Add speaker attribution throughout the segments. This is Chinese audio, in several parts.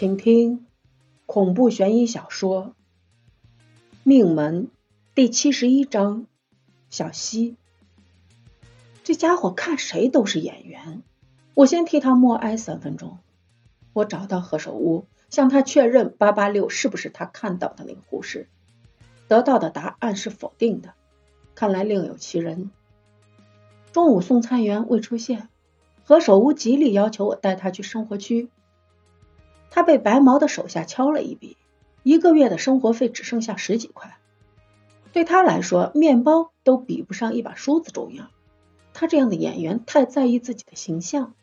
Speaker 1: 请听恐怖悬疑小说《命门》第七十一章：小溪。这家伙看谁都是演员。我先替他默哀三分钟。我找到何首乌，向他确认八八六是不是他看到的那个护士。得到的答案是否定的，看来另有其人。中午送餐员未出现，何首乌极力要求我带他去生活区。他被白毛的手下敲了一笔，一个月的生活费只剩下十几块。对他来说，面包都比不上一把梳子重要。他这样的演员太在意自己的形象。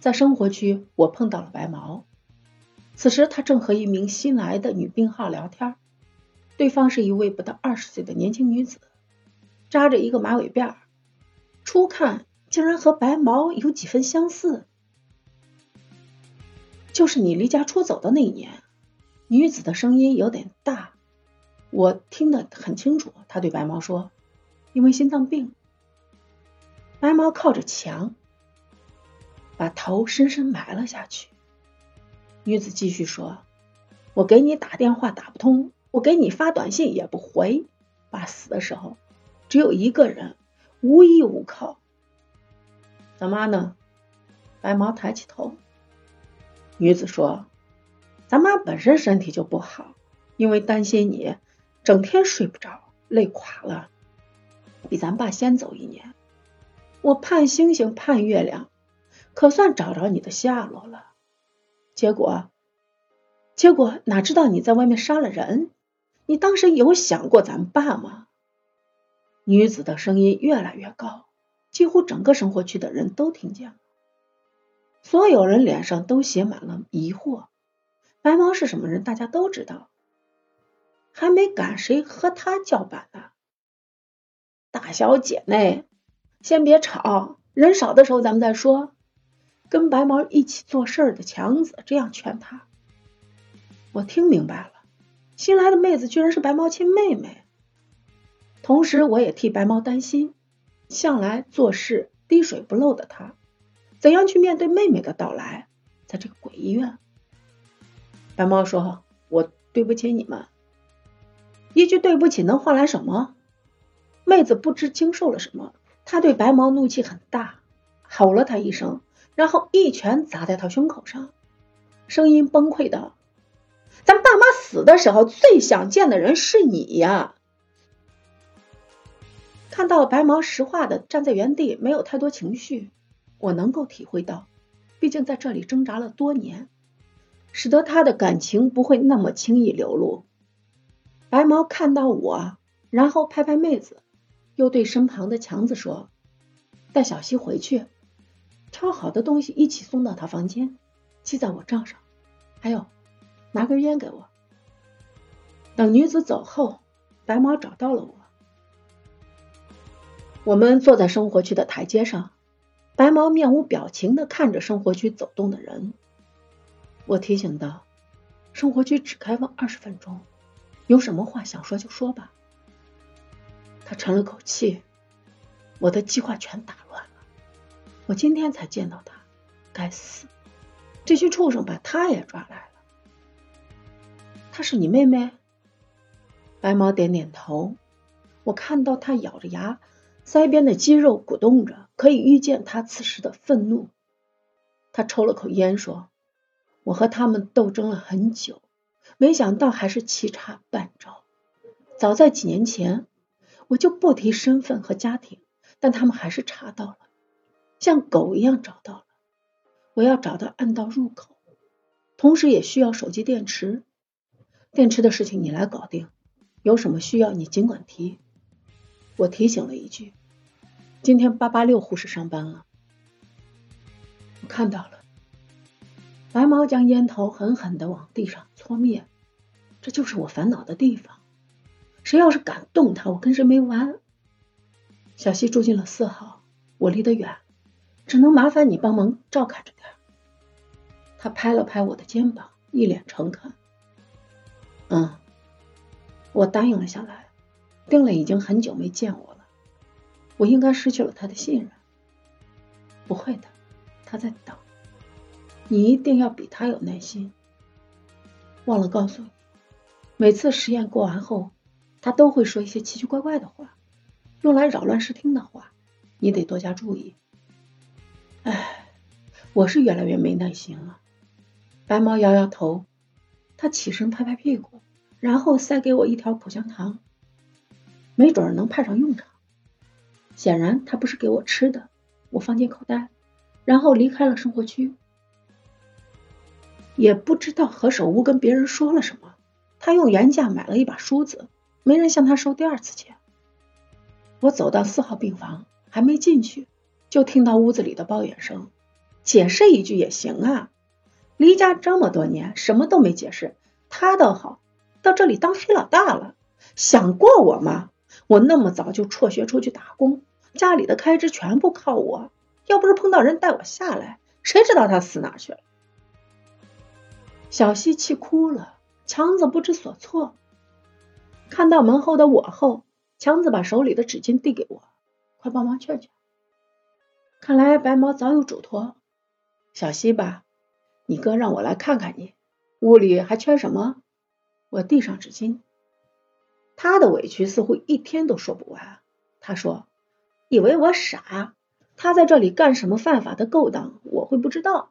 Speaker 1: 在生活区，我碰到了白毛。此时，他正和一名新来的女病号聊天。对方是一位不到二十岁的年轻女子，扎着一个马尾辫，初看竟然和白毛有几分相似。就是你离家出走的那一年，女子的声音有点大，我听得很清楚。她对白毛说：“因为心脏病。”白毛靠着墙，把头深深埋了下去。女子继续说：“我给你打电话打不通，我给你发短信也不回。爸死的时候只有一个人，无依无靠。咱妈呢？”白毛抬起头。女子说：“咱妈本身身体就不好，因为担心你，整天睡不着，累垮了，比咱爸先走一年。我盼星星盼月亮，可算找着你的下落了。结果，结果哪知道你在外面杀了人？你当时有想过咱爸吗？”女子的声音越来越高，几乎整个生活区的人都听见了。所有人脸上都写满了疑惑。白毛是什么人？大家都知道，还没敢谁和他叫板呢。大小姐呢？先别吵，人少的时候咱们再说。跟白毛一起做事的强子这样劝他。我听明白了，新来的妹子居然是白毛亲妹妹。同时，我也替白毛担心，向来做事滴水不漏的他。怎样去面对妹妹的到来？在这个鬼医院，白猫说：“我对不起你们。”一句对不起能换来什么？妹子不知经受了什么，她对白毛怒气很大，吼了他一声，然后一拳砸在他胸口上，声音崩溃道：“咱爸妈死的时候最想见的人是你呀！”看到白毛石化的站在原地，没有太多情绪。我能够体会到，毕竟在这里挣扎了多年，使得他的感情不会那么轻易流露。白毛看到我，然后拍拍妹子，又对身旁的强子说：“带小西回去，挑好的东西一起送到他房间，记在我账上。还有，拿根烟给我。”等女子走后，白毛找到了我，我们坐在生活区的台阶上。白毛面无表情的看着生活区走动的人，我提醒道：“生活区只开放二十分钟，有什么话想说就说吧。”他沉了口气：“我的计划全打乱了，我今天才见到他，该死，这群畜生把他也抓来了。”她是你妹妹？白毛点点头，我看到他咬着牙。腮边的肌肉鼓动着，可以预见他此时的愤怒。他抽了口烟，说：“我和他们斗争了很久，没想到还是棋差半招。早在几年前，我就不提身份和家庭，但他们还是查到了，像狗一样找到了。我要找到暗道入口，同时也需要手机电池。电池的事情你来搞定，有什么需要你尽管提。”我提醒了一句：“今天八八六护士上班了。”我看到了，白毛将烟头狠狠的往地上搓灭。这就是我烦恼的地方。谁要是敢动他，我跟谁没完。小西住进了四号，我离得远，只能麻烦你帮忙照看着点。他拍了拍我的肩膀，一脸诚恳：“嗯。”我答应了下来。丁磊已经很久没见我了，我应该失去了他的信任。不会的，他在等。你一定要比他有耐心。忘了告诉你，每次实验过完后，他都会说一些奇奇怪怪的话，用来扰乱视听的话，你得多加注意。哎，我是越来越没耐心了。白毛摇摇头，他起身拍拍屁股，然后塞给我一条口香糖，没准能派上用场。显然他不是给我吃的，我放进口袋，然后离开了生活区。也不知道何首乌跟别人说了什么，他用原价买了一把梳子，没人向他收第二次钱。我走到四号病房，还没进去，就听到屋子里的抱怨声：“解释一句也行啊，离家这么多年，什么都没解释。他倒好，到这里当黑老大了。想过我吗？我那么早就辍学出去打工，家里的开支全部靠我，要不是碰到人带我下来，谁知道他死哪去了？”小西气哭了，强子不知所措。看到门后的我后，强子把手里的纸巾递给我：“快帮忙劝劝。”看来白毛早有嘱托。小西吧，你哥让我来看看你，屋里还缺什么？我递上纸巾。他的委屈似乎一天都说不完。他说：“以为我傻？他在这里干什么犯法的勾当，我会不知道？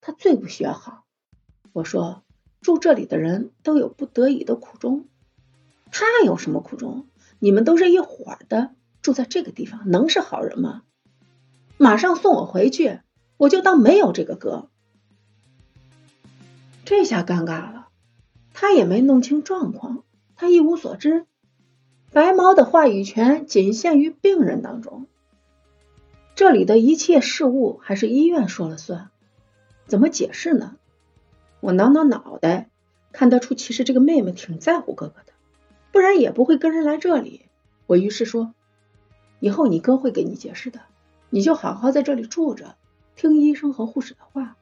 Speaker 1: 他最不学好。”我说，住这里的人都有不得已的苦衷，他有什么苦衷？你们都是一伙的，住在这个地方能是好人吗？马上送我回去，我就当没有这个哥。这下尴尬了，他也没弄清状况，他一无所知。白毛的话语权仅限于病人当中，这里的一切事务还是医院说了算，怎么解释呢？我挠挠脑袋，看得出其实这个妹妹挺在乎哥哥的，不然也不会跟人来这里。我于是说：“以后你哥会给你解释的，你就好好在这里住着，听医生和护士的话。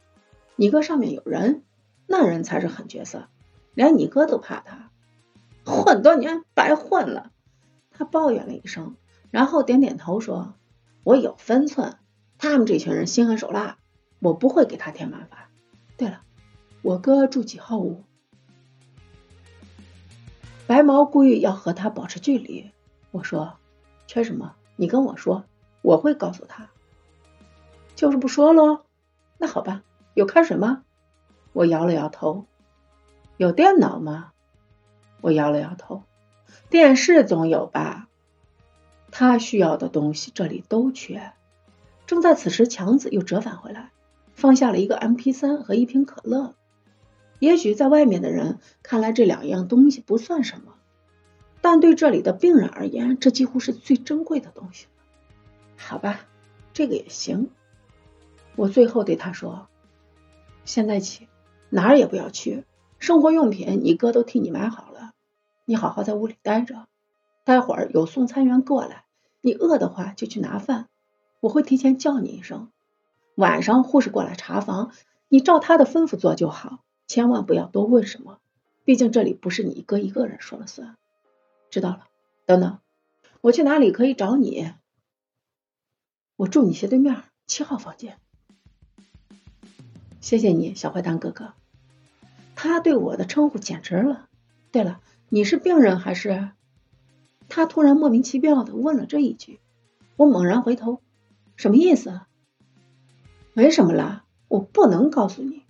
Speaker 1: 你哥上面有人，那人才是狠角色，连你哥都怕他，混多年白混了。”他抱怨了一声，然后点点头说：“我有分寸，他们这群人心狠手辣，我不会给他添麻烦。对了。”我哥住几号屋？白毛故意要和他保持距离。我说：“缺什么？你跟我说，我会告诉他。”就是不说喽。那好吧，有开水吗？我摇了摇头。有电脑吗？我摇了摇头。电视总有吧？他需要的东西这里都缺。正在此时，强子又折返回来，放下了一个 M P 三和一瓶可乐。也许在外面的人看来，这两样东西不算什么，但对这里的病人而言，这几乎是最珍贵的东西了好吧，这个也行。我最后对他说：“现在起哪儿也不要去，生活用品你哥都替你买好了，你好好在屋里待着。待会儿有送餐员过来，你饿的话就去拿饭，我会提前叫你一声。晚上护士过来查房，你照他的吩咐做就好。”千万不要多问什么，毕竟这里不是你哥一个人说了算。知道了。等等，我去哪里可以找你？我住你斜对面七号房间。谢谢你，小坏蛋哥哥。他对我的称呼简直了。对了，你是病人还是？他突然莫名其妙的问了这一句，我猛然回头，什么意思？没什么啦，我不能告诉你。